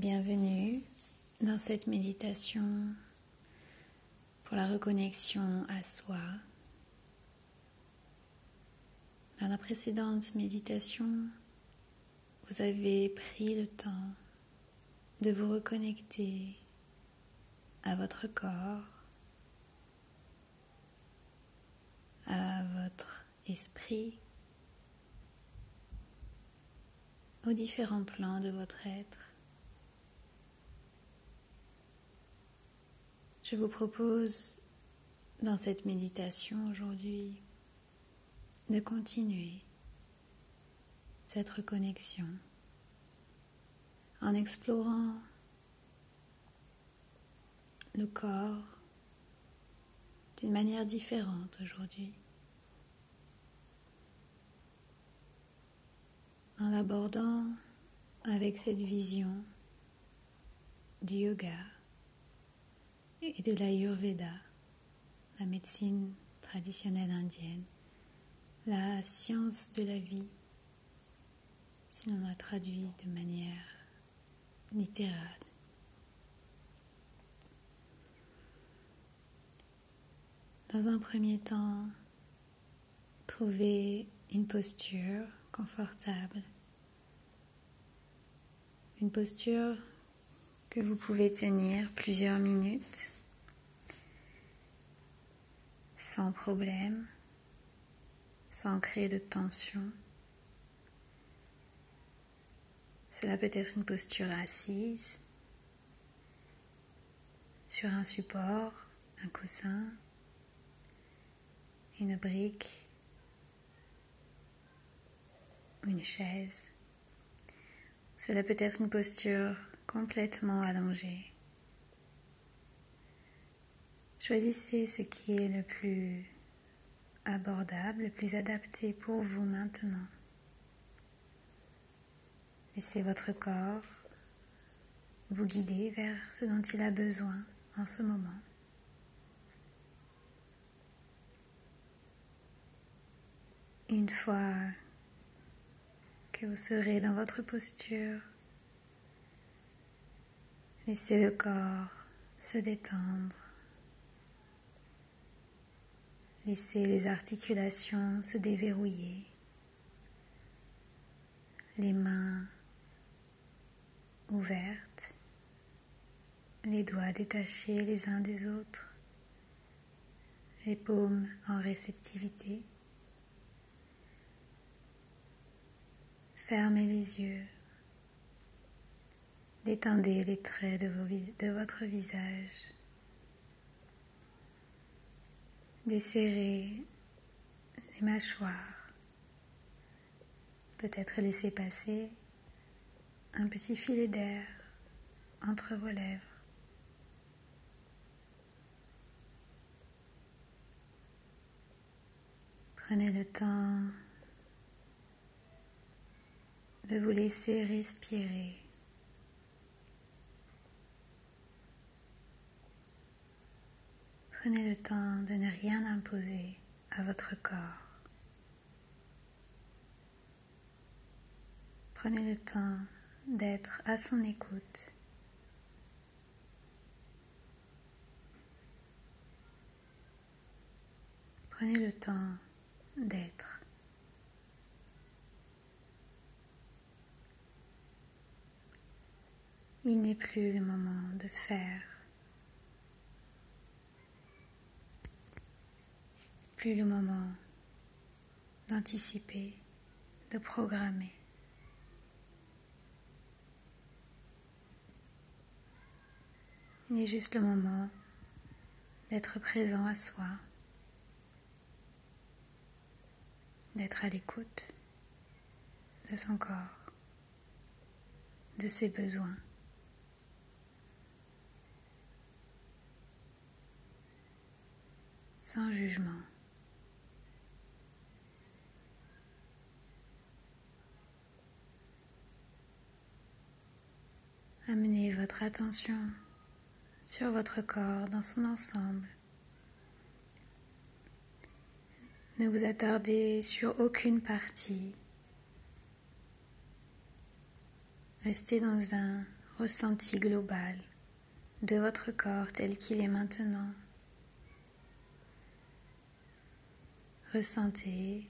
Bienvenue dans cette méditation pour la reconnexion à soi. Dans la précédente méditation, vous avez pris le temps de vous reconnecter à votre corps, à votre esprit, aux différents plans de votre être. Je vous propose dans cette méditation aujourd'hui de continuer cette reconnexion en explorant le corps d'une manière différente aujourd'hui, en l'abordant avec cette vision du yoga et de l'Ayurveda, la médecine traditionnelle indienne, la science de la vie, si l'on la traduit de manière littérale. Dans un premier temps, trouvez une posture confortable, une posture que vous pouvez tenir plusieurs minutes sans problème, sans créer de tension. Cela peut être une posture assise sur un support, un coussin, une brique, une chaise. Cela peut être une posture complètement allongé. Choisissez ce qui est le plus abordable, le plus adapté pour vous maintenant. Laissez votre corps vous guider vers ce dont il a besoin en ce moment. Une fois que vous serez dans votre posture, Laissez le corps se détendre. Laissez les articulations se déverrouiller. Les mains ouvertes. Les doigts détachés les uns des autres. Les paumes en réceptivité. Fermez les yeux. Détendez les traits de, de votre visage. Desserrez les mâchoires. Peut-être laisser passer un petit filet d'air entre vos lèvres. Prenez le temps de vous laisser respirer. Prenez le temps de ne rien imposer à votre corps. Prenez le temps d'être à son écoute. Prenez le temps d'être. Il n'est plus le moment de faire. Plus le moment d'anticiper, de programmer. Il est juste le moment d'être présent à soi, d'être à l'écoute de son corps, de ses besoins. sans jugement. Attention sur votre corps dans son ensemble. Ne vous attardez sur aucune partie. Restez dans un ressenti global de votre corps tel qu'il est maintenant. Ressentez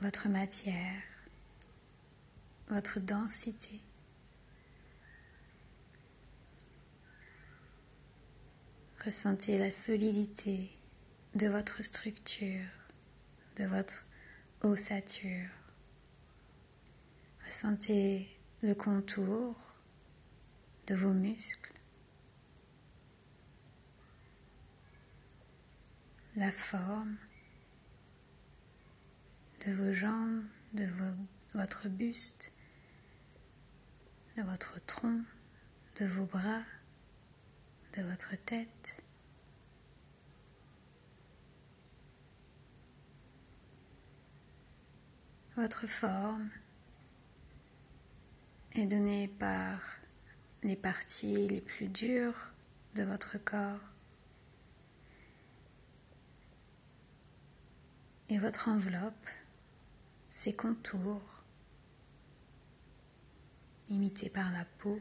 votre matière, votre densité. Ressentez la solidité de votre structure, de votre ossature. Ressentez le contour de vos muscles, la forme de vos jambes, de votre buste, de votre tronc, de vos bras, de votre tête. Votre forme est donnée par les parties les plus dures de votre corps et votre enveloppe, ses contours, imités par la peau.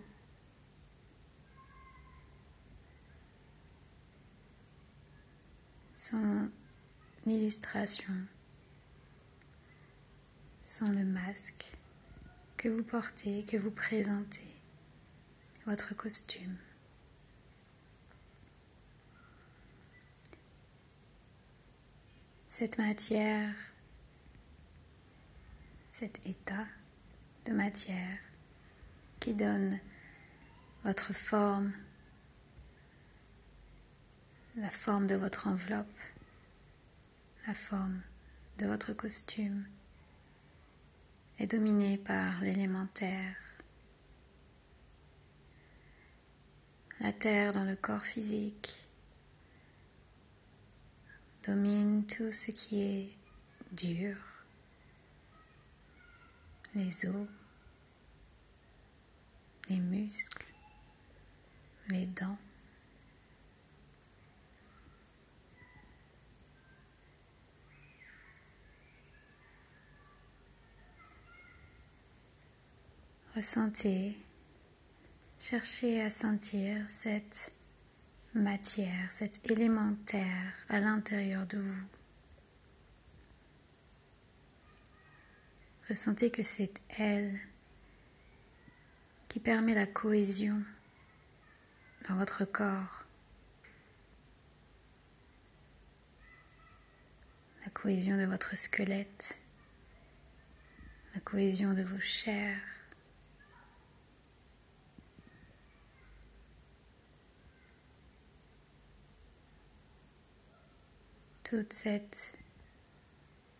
Son illustration, sont le masque que vous portez, que vous présentez, votre costume. Cette matière, cet état de matière qui donne votre forme, la forme de votre enveloppe, la forme de votre costume, est dominé par l'élémentaire. La terre dans le corps physique domine tout ce qui est dur, les os, les muscles, les dents. Ressentez, cherchez à sentir cette matière, cette élémentaire à l'intérieur de vous. Ressentez que c'est elle qui permet la cohésion dans votre corps. La cohésion de votre squelette, la cohésion de vos chairs, toute cette,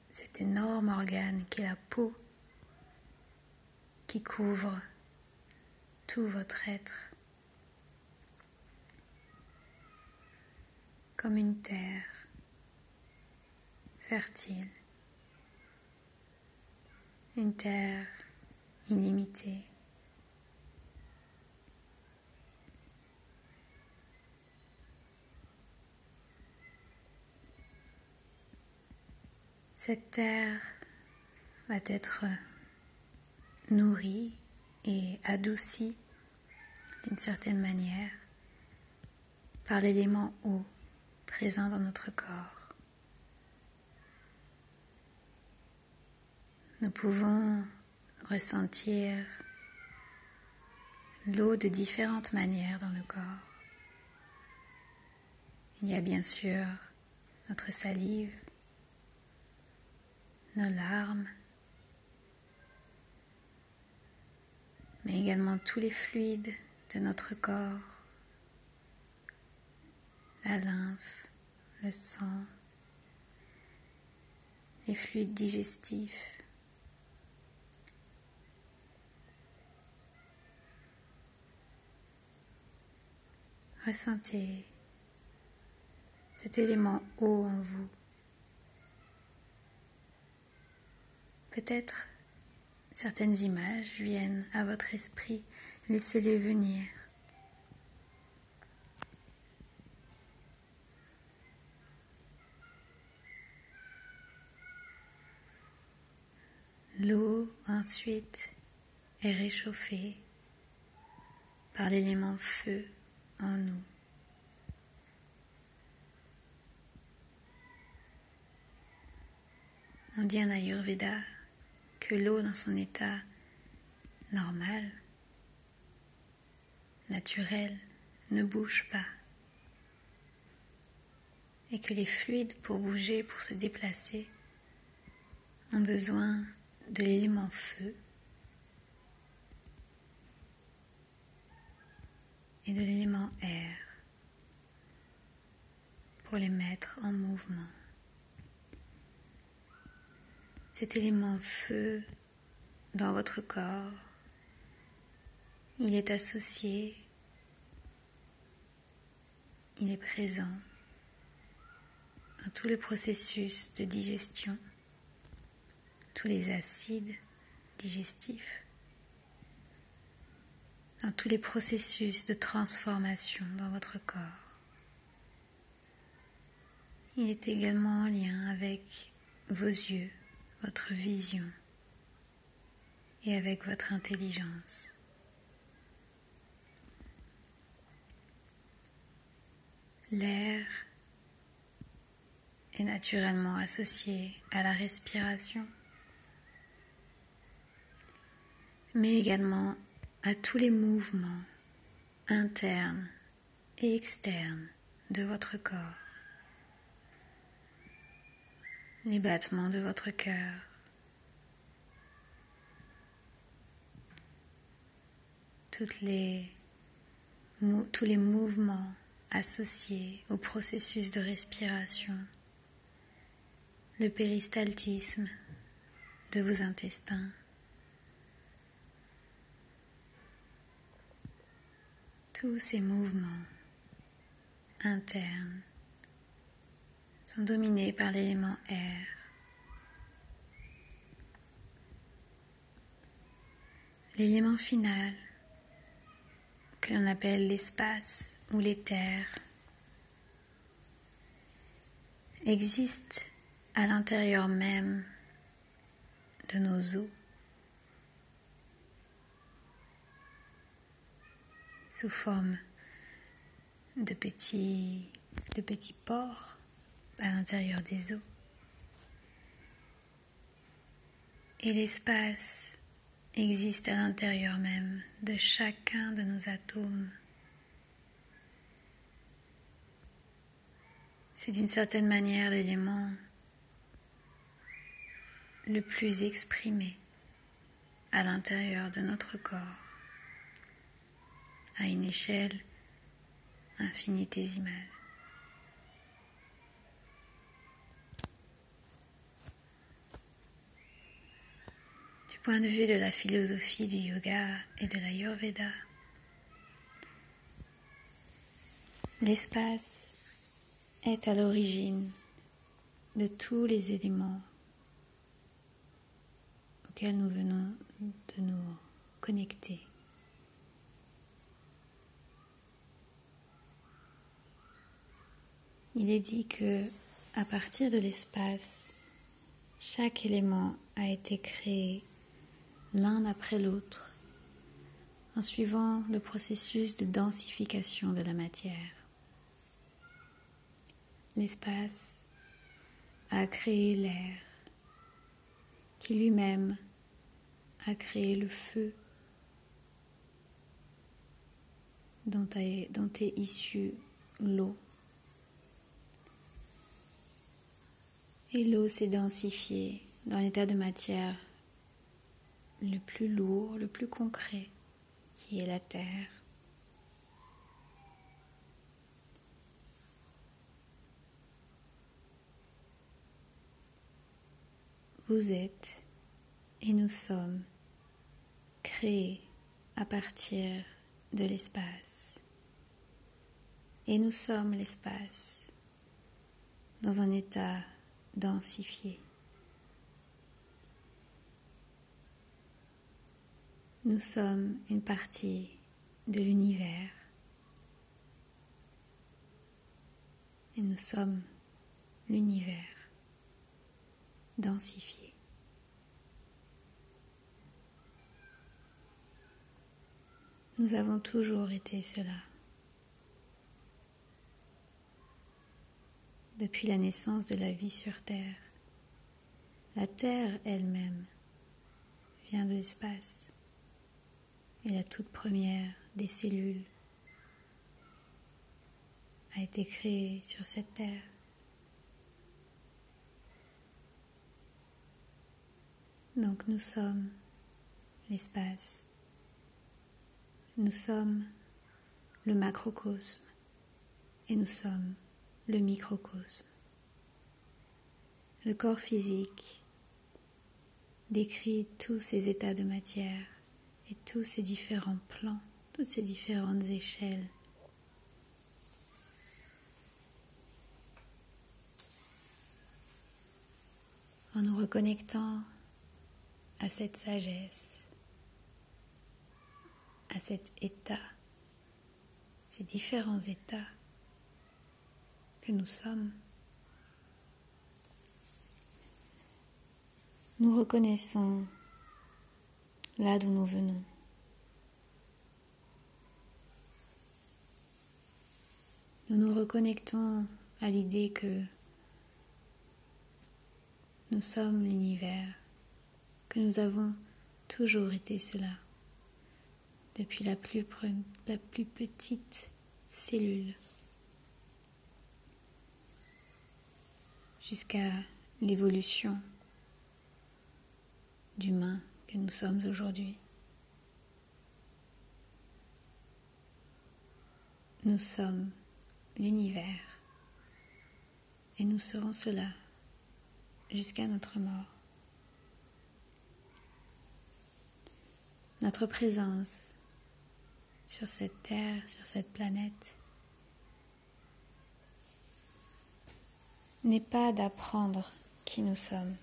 cet énorme organe qui est la peau qui couvre tout votre être comme une terre fertile, une terre illimitée. Cette terre va être nourrie et adoucie d'une certaine manière par l'élément eau présent dans notre corps. Nous pouvons ressentir l'eau de différentes manières dans le corps. Il y a bien sûr notre salive, nos larmes, mais également tous les fluides de notre corps, la lymphe, le sang, les fluides digestifs. Ressentez cet élément haut en vous. Peut-être certaines images viennent à votre esprit, laissez-les venir. L'eau ensuite est réchauffée par l'élément feu en nous. On dit en Ayurveda que l'eau dans son état normal, naturel, ne bouge pas et que les fluides pour bouger, pour se déplacer, ont besoin de l'élément feu et de l'élément air pour les mettre en mouvement. Cet élément feu dans votre corps, il est associé, il est présent dans tous les processus de digestion, tous les acides digestifs, dans tous les processus de transformation dans votre corps. Il est également en lien avec vos yeux, votre vision et avec votre intelligence. L'air est naturellement associé à la respiration, mais également à tous les mouvements internes et externes de votre corps, les battements de votre cœur, tous les mouvements associés au processus de respiration le péristaltisme de vos intestins. Tous ces mouvements internes dominés par l'élément air. L'élément final, que l'on appelle l'espace ou l'éther, existe à l'intérieur même de nos os, sous forme de petits, de petits pores à l'intérieur des os. Et l'espace existe à l'intérieur même de chacun de nos atomes. C'est d'une certaine manière l'élément le plus exprimé à l'intérieur de notre corps à une échelle infinitésimale. Point de vue de la philosophie du yoga et de la l'ayurveda, l'espace est à l'origine de tous les éléments nous venons de nous connecter. Il est dit que à partir de l'espace, chaque élément a été créé l'un après l'autre en suivant le processus de densification de la matière. L'espace a créé l'air qui lui-même a créé le feu dont est, dont issue l'eau. Et l'eau s'est densifiée dans l'état de matière le plus lourd, le plus concret, qui est la terre. Vous êtes et nous sommes créés à partir de l'espace. Et nous sommes l'espace dans un état densifié. Nous sommes une partie de l'univers et nous sommes l'univers densifié. Nous avons toujours été cela. Depuis la naissance de la vie sur Terre, la Terre elle-même vient de l'espace et la toute première des cellules a été créée sur cette Terre. Donc nous sommes l'espace. Nous sommes le macrocosme et nous sommes le microcosme. Le corps physique décrit tous ces états de matière et tous ces différents plans, toutes ces différentes échelles. En nous reconnectant à cette sagesse, à cet état, ces différents états que nous sommes. Nous reconnaissons là d'où nous venons. Nous nous reconnectons à l'idée que nous sommes l'univers, que nous avons toujours été cela depuis la plus, la plus petite cellule jusqu'à l'évolution d'humain que nous sommes aujourd'hui. Nous sommes l'univers et nous serons cela jusqu'à notre mort. Notre présence sur cette terre, sur cette planète, n'est pas d'apprendre qui nous sommes,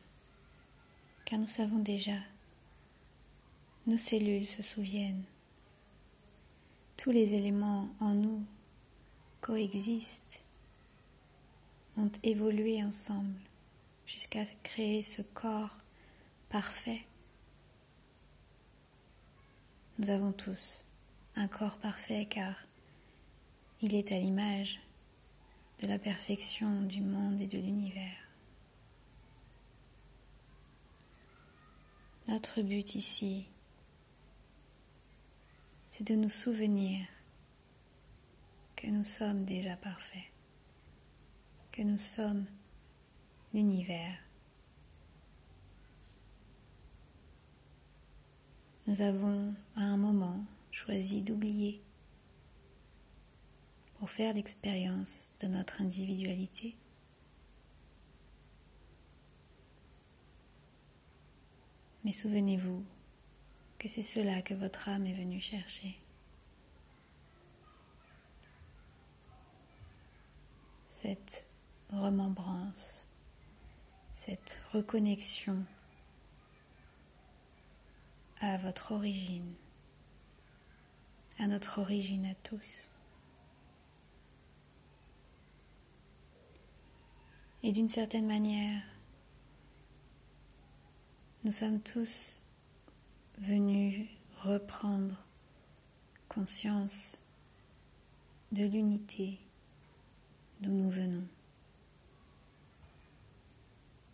car nous savons déjà. Nos cellules se souviennent. Tous les éléments en nous coexistent, ont évolué ensemble jusqu'à créer ce corps parfait. Nous avons tous un corps parfait car il est à l'image de la perfection du monde et de l'univers. Notre but ici, c'est de nous souvenir que nous sommes déjà parfaits, que nous sommes l'univers. Nous avons à un moment choisi d'oublier pour faire l'expérience de notre individualité. Mais souvenez-vous que c'est cela que votre âme est venue chercher. Cette remembrance, cette reconnexion à votre origine, à notre origine à tous. Et d'une certaine manière, nous sommes tous venus reprendre conscience de l'unité d'où nous venons,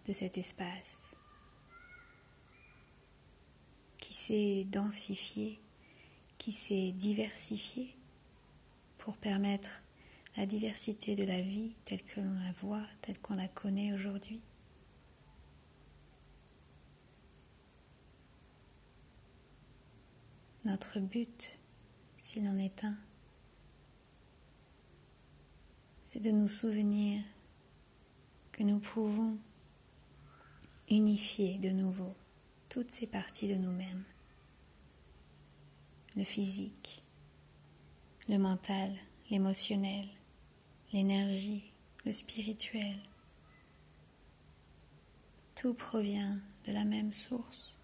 de cet espace qui s'est densifié, qui s'est diversifié pour permettre la diversité de la vie telle que l'on la voit, telle qu'on la connaît aujourd'hui. Notre but, s'il en est un, c'est de nous souvenir que nous pouvons unifier de nouveau toutes ces parties de nous-mêmes, le physique, le mental, l'émotionnel, l'énergie, le spirituel. Tout provient de la même source.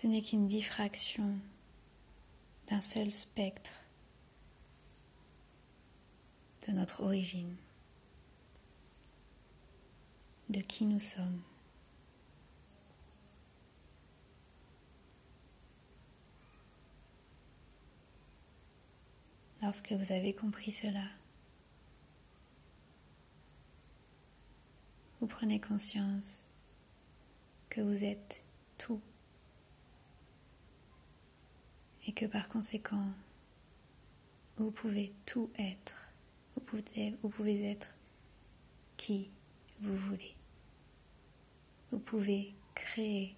ce n'est qu'une diffraction d'un seul spectre de notre origine, de qui nous sommes. Lorsque vous avez compris cela, vous prenez conscience que vous êtes tout et que par conséquent, vous pouvez tout être. Vous pouvez, être qui vous voulez. Vous pouvez créer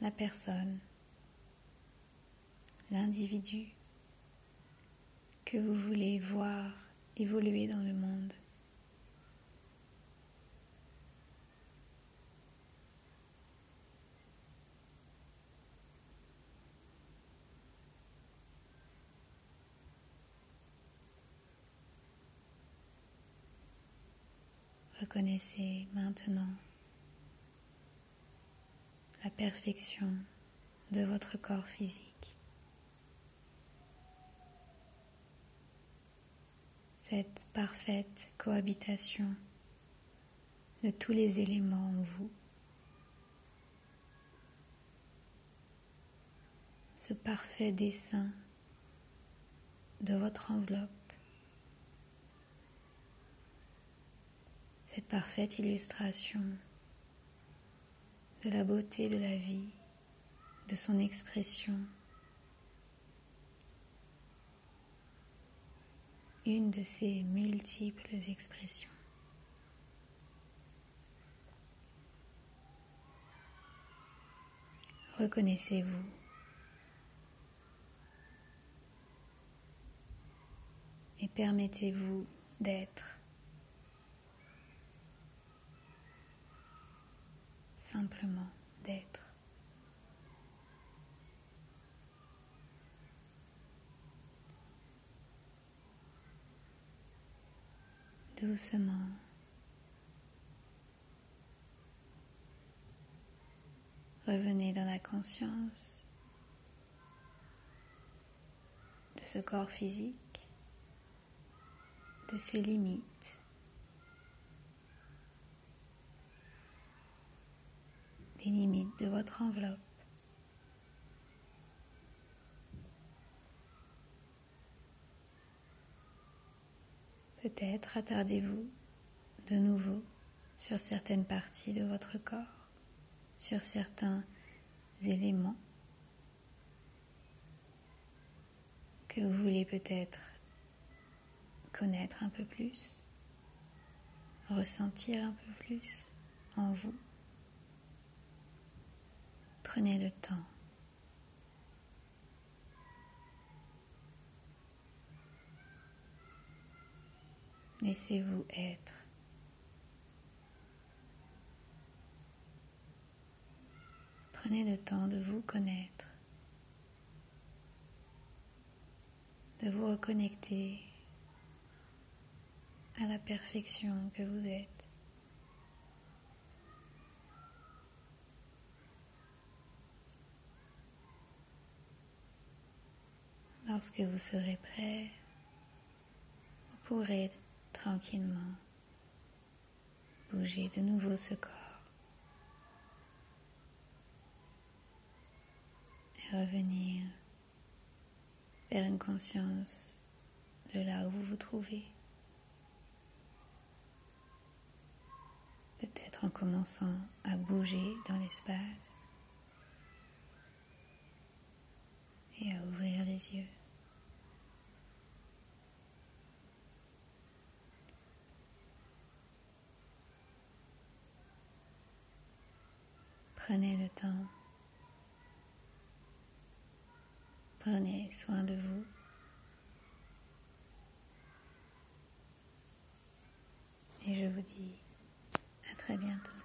la personne, l'individu que vous voulez voir évoluer dans le monde. Reconnaissez maintenant la perfection de votre corps physique. Cette parfaite cohabitation de tous les éléments en vous. Ce parfait dessin de votre enveloppe cette parfaite illustration de la beauté de la vie, de son expression. Une de ces multiples expressions. Reconnaissez-vous. Et permettez-vous d'être simplement d'être. Doucement. Revenez dans la conscience de ce corps physique, de ses limites, les limites de votre enveloppe. Peut-être attardez-vous de nouveau sur certaines parties de votre corps, sur certains éléments que vous voulez peut-être connaître un peu plus, ressentir un peu plus en vous. Prenez le temps. Laissez-vous être. Prenez le temps de vous connaître, de vous reconnecter à la perfection que vous êtes. Lorsque vous serez prêt, vous pourrez tranquillement bouger de nouveau ce corps et revenir vers une conscience de là où vous vous trouvez. Peut-être en commençant à bouger dans l'espace et à ouvrir les yeux. Prenez le temps. Prenez soin de vous. Et je vous dis à très bientôt.